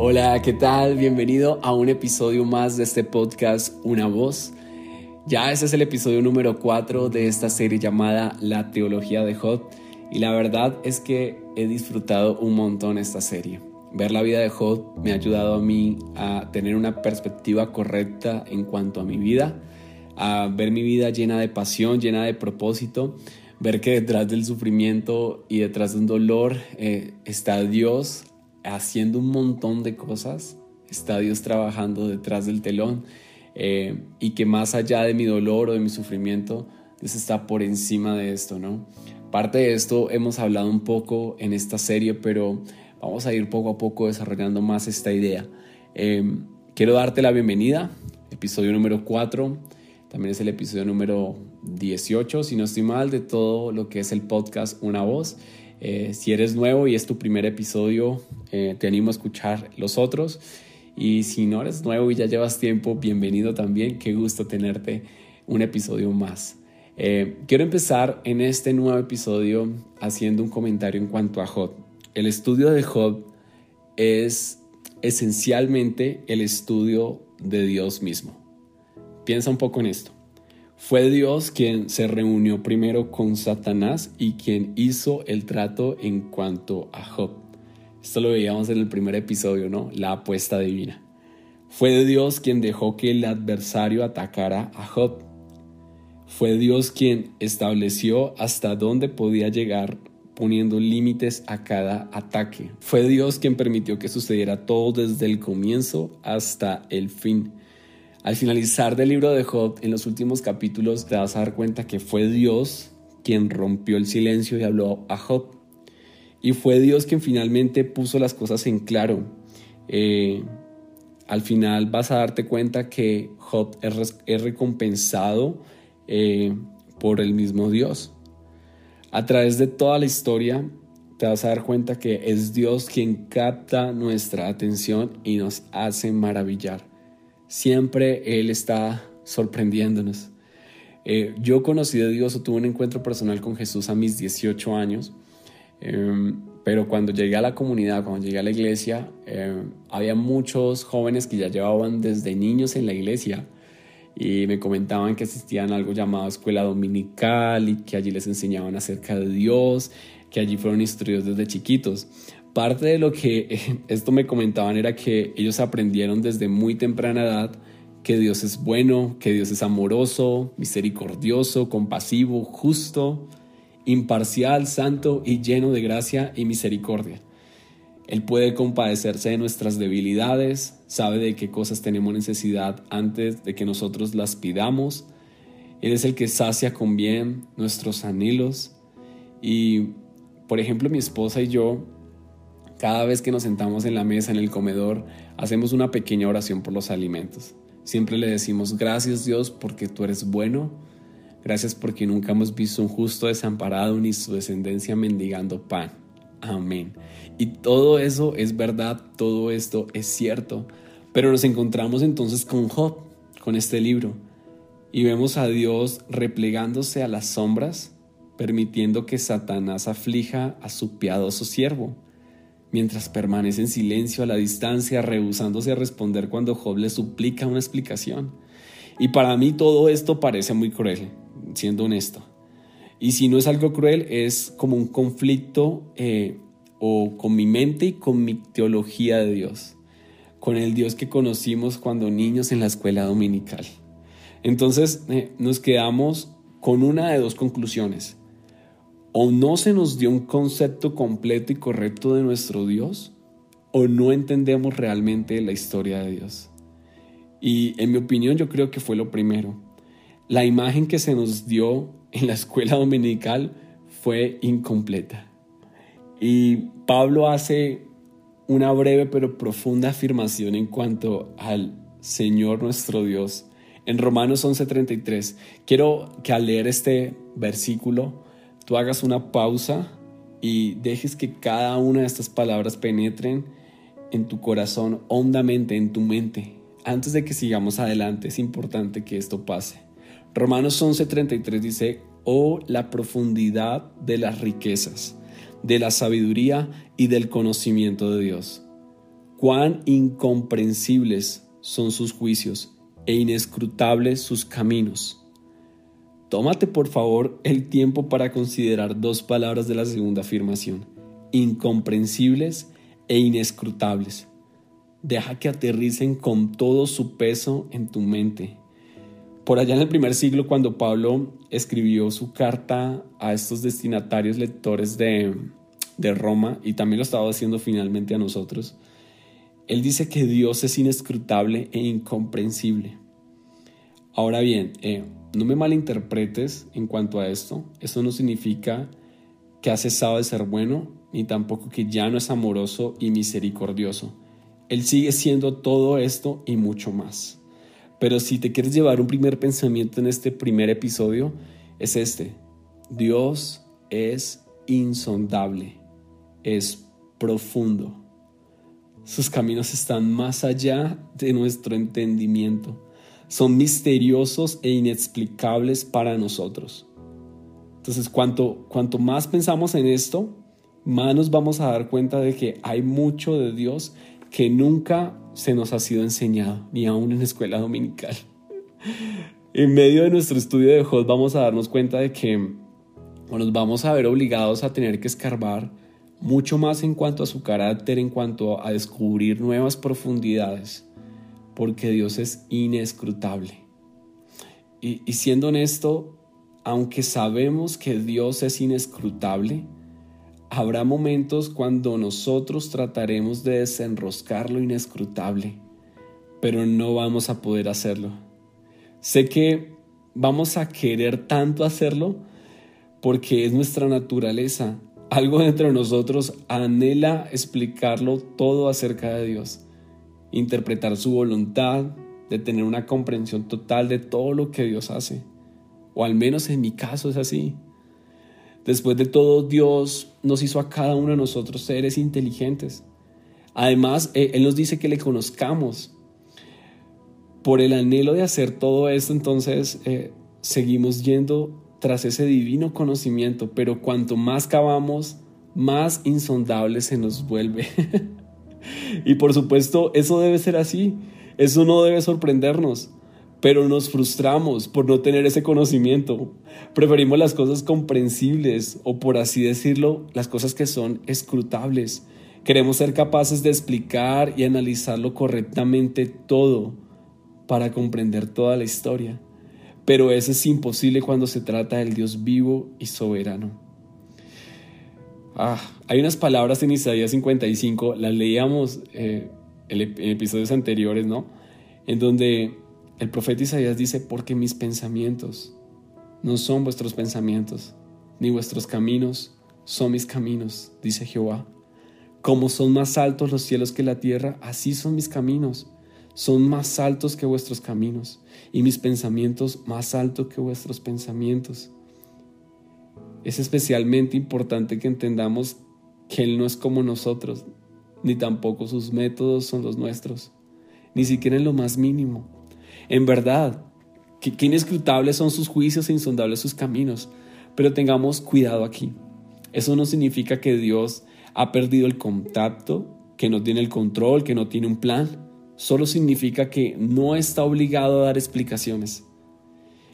Hola, ¿qué tal? Bienvenido a un episodio más de este podcast Una Voz. Ya este es el episodio número 4 de esta serie llamada La Teología de Job y la verdad es que he disfrutado un montón esta serie. Ver la vida de Job me ha ayudado a mí a tener una perspectiva correcta en cuanto a mi vida, a ver mi vida llena de pasión, llena de propósito, ver que detrás del sufrimiento y detrás de un dolor eh, está Dios haciendo un montón de cosas, está Dios trabajando detrás del telón eh, y que más allá de mi dolor o de mi sufrimiento, Dios está por encima de esto, ¿no? Parte de esto hemos hablado un poco en esta serie, pero vamos a ir poco a poco desarrollando más esta idea. Eh, quiero darte la bienvenida, episodio número 4, también es el episodio número 18, si no estoy mal, de todo lo que es el podcast Una Voz. Eh, si eres nuevo y es tu primer episodio, eh, te animo a escuchar los otros. Y si no eres nuevo y ya llevas tiempo, bienvenido también. Qué gusto tenerte un episodio más. Eh, quiero empezar en este nuevo episodio haciendo un comentario en cuanto a Job. El estudio de Job es esencialmente el estudio de Dios mismo. Piensa un poco en esto. Fue Dios quien se reunió primero con Satanás y quien hizo el trato en cuanto a Job. Esto lo veíamos en el primer episodio, ¿no? La apuesta divina. Fue Dios quien dejó que el adversario atacara a Job. Fue Dios quien estableció hasta dónde podía llegar poniendo límites a cada ataque. Fue Dios quien permitió que sucediera todo desde el comienzo hasta el fin. Al finalizar del libro de Job, en los últimos capítulos, te vas a dar cuenta que fue Dios quien rompió el silencio y habló a Job. Y fue Dios quien finalmente puso las cosas en claro. Eh, al final vas a darte cuenta que Job es, recompensado eh, por el mismo Dios. A través de toda la historia te vas a dar cuenta que es Dios quien capta nuestra atención y nos hace maravillar. Siempre Él está sorprendiéndonos. Eh, yo conocí a Dios o tuve un encuentro personal con Jesús a mis 18 años, em, pero cuando llegué a la comunidad, cuando llegué a la iglesia, em, había muchos jóvenes que ya llevaban desde niños en la iglesia y me comentaban que asistían a algo llamado escuela dominical y que allí les enseñaban acerca de Dios, que allí fueron instruidos desde chiquitos parte de lo que esto me comentaban era que ellos aprendieron desde muy temprana edad que Dios es bueno, que Dios es amoroso, misericordioso, compasivo, justo, imparcial, santo y lleno de gracia y misericordia. Él puede compadecerse de nuestras debilidades, sabe de qué cosas tenemos necesidad antes de que nosotros las pidamos. Él es el que sacia con bien nuestros anhelos. Y, por ejemplo, mi esposa y yo cada vez que nos sentamos en la mesa, en el comedor, hacemos una pequeña oración por los alimentos. Siempre le decimos, gracias Dios porque tú eres bueno, gracias porque nunca hemos visto un justo desamparado ni su descendencia mendigando pan. Amén. Y todo eso es verdad, todo esto es cierto. Pero nos encontramos entonces con Job, con este libro, y vemos a Dios replegándose a las sombras, permitiendo que Satanás aflija a su piadoso siervo mientras permanece en silencio a la distancia, rehusándose a responder cuando Job le suplica una explicación. Y para mí todo esto parece muy cruel, siendo honesto. Y si no es algo cruel, es como un conflicto eh, o con mi mente y con mi teología de Dios, con el Dios que conocimos cuando niños en la escuela dominical. Entonces eh, nos quedamos con una de dos conclusiones o no se nos dio un concepto completo y correcto de nuestro Dios, o no entendemos realmente la historia de Dios. Y en mi opinión yo creo que fue lo primero. La imagen que se nos dio en la escuela dominical fue incompleta. Y Pablo hace una breve pero profunda afirmación en cuanto al Señor nuestro Dios. En Romanos 11:33, quiero que al leer este versículo tú hagas una pausa y dejes que cada una de estas palabras penetren en tu corazón hondamente, en tu mente. Antes de que sigamos adelante, es importante que esto pase. Romanos 11:33 dice, oh la profundidad de las riquezas, de la sabiduría y del conocimiento de Dios. cuán incomprensibles son sus juicios e inescrutables sus caminos. Tómate por favor el tiempo para considerar dos palabras de la segunda afirmación, incomprensibles e inescrutables. Deja que aterricen con todo su peso en tu mente. Por allá en el primer siglo, cuando Pablo escribió su carta a estos destinatarios lectores de, de Roma, y también lo estaba haciendo finalmente a nosotros, él dice que Dios es inescrutable e incomprensible. Ahora bien, eh, no me malinterpretes en cuanto a esto. Eso no significa que ha cesado de ser bueno, ni tampoco que ya no es amoroso y misericordioso. Él sigue siendo todo esto y mucho más. Pero si te quieres llevar un primer pensamiento en este primer episodio, es este. Dios es insondable, es profundo. Sus caminos están más allá de nuestro entendimiento. Son misteriosos e inexplicables para nosotros. Entonces, cuanto, cuanto más pensamos en esto, más nos vamos a dar cuenta de que hay mucho de Dios que nunca se nos ha sido enseñado, ni aún en escuela dominical. en medio de nuestro estudio de Jod vamos a darnos cuenta de que nos vamos a ver obligados a tener que escarbar mucho más en cuanto a su carácter, en cuanto a descubrir nuevas profundidades, porque Dios es inescrutable. Y, siendo honesto, aunque sabemos que Dios es inescrutable, habrá momentos cuando nosotros trataremos de desenroscar lo inescrutable, pero no vamos a poder hacerlo. Sé que vamos a querer tanto hacerlo porque es nuestra naturaleza algo dentro de nosotros anhela explicarlo todo acerca de Dios, interpretar su voluntad, de tener una comprensión total de todo lo que Dios hace. O al menos en mi caso es así. Después de todo, Dios nos hizo a cada uno de nosotros seres inteligentes. Además, e, Él nos dice que le conozcamos. Por el anhelo de hacer todo esto, entonces eh, seguimos yendo tras ese divino conocimiento, pero cuanto más cavamos, más insondable se nos vuelve. y por supuesto, eso debe ser así, eso no debe sorprendernos, pero nos frustramos por no tener ese conocimiento. Preferimos las cosas comprensibles o por así decirlo, las cosas que son escrutables. Queremos ser capaces de explicar y analizarlo correctamente todo para comprender toda la historia pero eso es imposible cuando se trata del Dios vivo y soberano. Ah, hay unas palabras en Isaías 55, las leíamos eh, en episodios anteriores, ¿no? En donde el profeta Isaías dice, porque mis pensamientos no son vuestros pensamientos, ni vuestros caminos son mis caminos, dice Jehová. Como son más altos los cielos que la tierra, así son mis caminos son más altos que vuestros caminos y mis pensamientos más altos que vuestros pensamientos. Es especialmente importante que entendamos que Él no es como nosotros, ni tampoco sus métodos son los nuestros, ni siquiera en lo más mínimo. En verdad, que, inescrutables son sus juicios e insondables sus caminos, pero tengamos cuidado aquí. Eso no significa que Dios ha perdido el contacto, que no tiene el control, que no tiene un plan solo significa que no está obligado a dar explicaciones.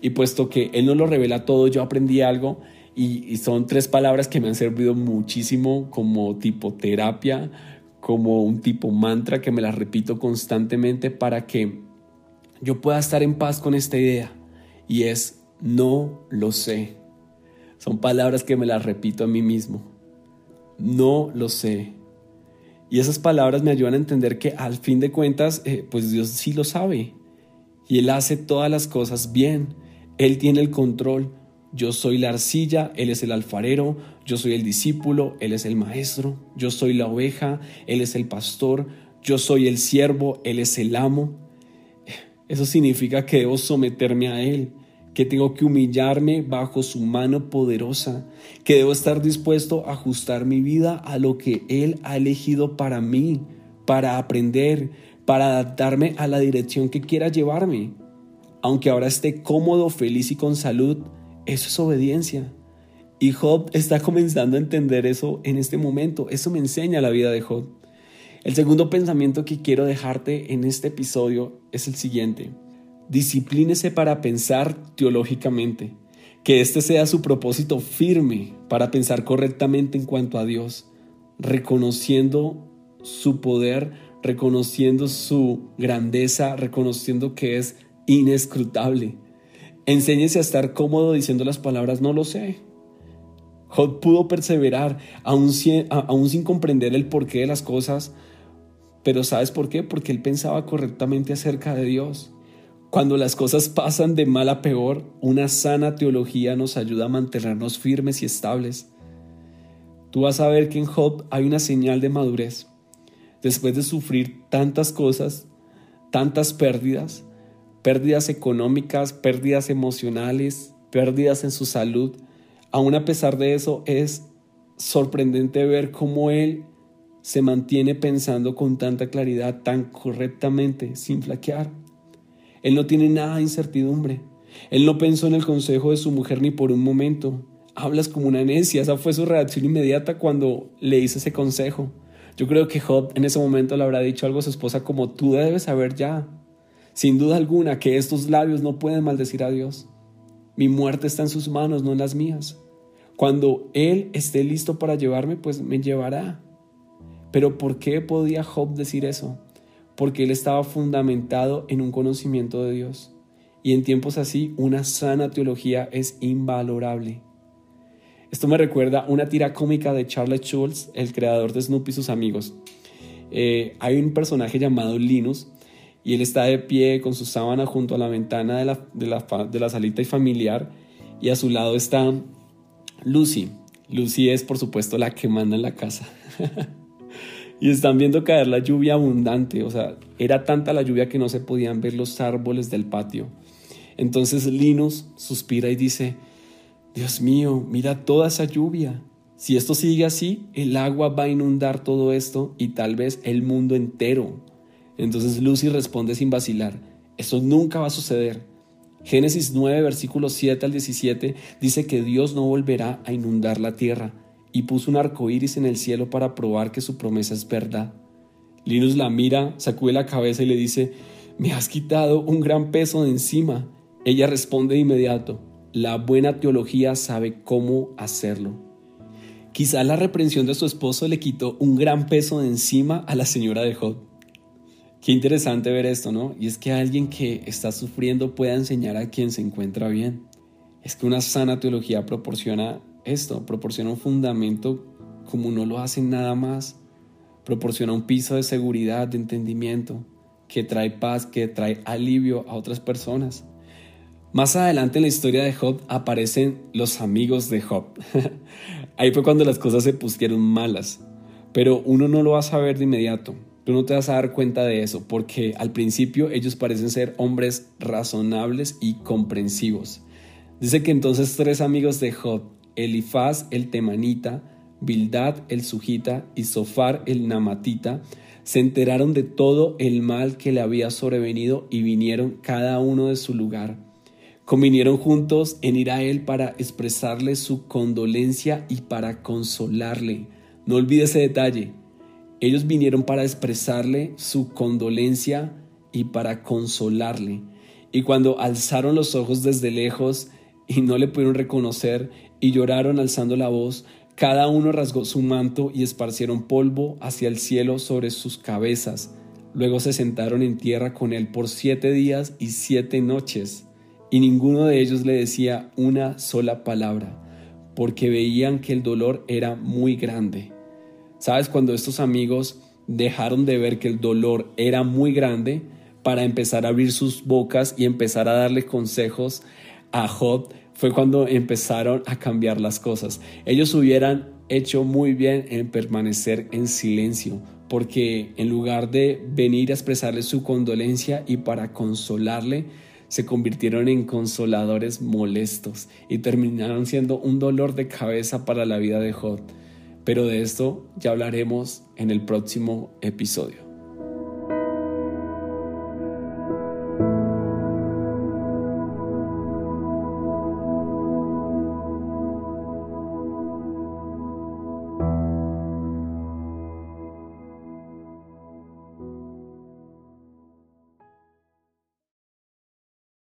Y puesto que Él no lo revela todo, yo aprendí algo y, son tres palabras que me han servido muchísimo como tipo terapia, como un tipo mantra que me las repito constantemente para que yo pueda estar en paz con esta idea. Y es, no lo sé. Son palabras que me las repito a mí mismo. No lo sé. Y esas palabras me ayudan a entender que al fin de cuentas, eh, pues Dios sí lo sabe. Y Él hace todas las cosas bien. Él tiene el control. Yo soy la arcilla, Él es el alfarero, yo soy el discípulo, Él es el maestro, yo soy la oveja, Él es el pastor, yo soy el siervo, Él es el amo. Eso significa que debo someterme a Él que tengo que humillarme bajo su mano poderosa, que debo estar dispuesto a ajustar mi vida a lo que Él ha elegido para mí, para aprender, para adaptarme a la dirección que quiera llevarme. Aunque ahora esté cómodo, feliz y con salud, eso es obediencia. Y Job está comenzando a entender eso en este momento. Eso me enseña la vida de Job. El segundo pensamiento que quiero dejarte en este episodio es el siguiente. Disciplínese para pensar teológicamente. Que este sea su propósito firme para pensar correctamente en cuanto a Dios, reconociendo su poder, reconociendo su grandeza, reconociendo que es inescrutable. Enséñese a estar cómodo diciendo las palabras no lo sé. Job pudo perseverar aún sin, aún sin comprender el porqué de las cosas, pero ¿sabes por qué? Porque él pensaba correctamente acerca de Dios. Cuando las cosas pasan de mal a peor, una sana teología nos ayuda a mantenernos firmes y estables. Tú vas a ver que en Job hay una señal de madurez. Después de sufrir tantas cosas, tantas pérdidas, pérdidas económicas, pérdidas emocionales, pérdidas en su salud, aún a pesar de eso es sorprendente ver cómo él se mantiene pensando con tanta claridad, tan correctamente, sin flaquear. Él no tiene nada de incertidumbre. Él no pensó en el consejo de su mujer ni por un momento. Hablas como una necia. Esa fue su reacción inmediata cuando le hice ese consejo. Yo creo que Job en ese momento le habrá dicho algo a su esposa como tú debes saber ya, sin duda alguna, que estos labios no pueden maldecir a Dios. Mi muerte está en sus manos, no en las mías. Cuando Él esté listo para llevarme, pues me llevará. Pero ¿por qué podía Job decir eso? Porque él estaba fundamentado en un conocimiento de Dios. Y en tiempos así, una sana teología es invalorable. Esto me recuerda una tira cómica de Charles Schulz, el creador de Snoopy y sus amigos. Eh, hay un personaje llamado Linus y él está de pie con su sábana junto a la ventana de la, de la, de la salita y familiar y a su lado está Lucy. Lucy es por supuesto la que manda en la casa. y están viendo caer la lluvia abundante, o sea, era tanta la lluvia que no se podían ver los árboles del patio. Entonces Linus suspira y dice, Dios mío, mira toda esa lluvia. Si esto sigue así, el agua va a inundar todo esto y tal vez el mundo entero. Entonces Lucy responde sin vacilar, eso nunca va a suceder. Génesis 9, versículos 7 al 17 dice que Dios no volverá a inundar la tierra y puso un arco iris en el cielo para probar que su promesa es verdad. Linus la mira, sacude la cabeza y le dice: Me has quitado un gran peso de encima. Ella responde de inmediato: La buena teología sabe cómo hacerlo. Quizá la reprensión de su esposo le quitó un gran peso de encima a la señora de Job. Qué interesante ver esto, ¿no? Y es que alguien que está sufriendo pueda enseñar a quien se encuentra bien. Es que una sana teología proporciona esto, proporciona un fundamento como no lo hacen nada más, proporciona un piso de seguridad, de entendimiento, que trae paz, que trae alivio a otras personas. Más adelante en la historia de Job aparecen los amigos de Job. Ahí fue cuando las cosas se pusieron malas, pero uno no lo va a saber de inmediato. Tú no te vas a dar cuenta de eso, porque al principio ellos parecen ser hombres razonables y comprensivos. Dice que entonces tres amigos de Job, Elifaz el temanita, Bildad el sujita y Sofar el namatita, se enteraron de todo el mal que le había sobrevenido y vinieron cada uno de su lugar. Convinieron juntos en ir a él para expresarle su condolencia y para consolarle. No olvide ese detalle. Ellos vinieron para expresarle su condolencia y para consolarle. Y cuando alzaron los ojos desde lejos y no le pudieron reconocer, y lloraron alzando la voz, cada uno rasgó su manto y esparcieron polvo hacia el cielo sobre sus cabezas. Luego se sentaron en tierra con él por siete días y siete noches, y ninguno de ellos le decía una sola palabra, porque veían que el dolor era muy grande. ¿Sabes? Cuando estos amigos dejaron de ver que el dolor era muy grande, para empezar a abrir sus bocas y empezar a darle consejos a Job, fue cuando empezaron a cambiar las cosas. Ellos hubieran hecho muy bien en permanecer en silencio, porque en lugar de venir a expresarle su condolencia y para consolarle, se convirtieron en consoladores molestos y terminaron siendo un dolor de cabeza para la vida de Job. Pero de esto ya hablaremos en el próximo episodio.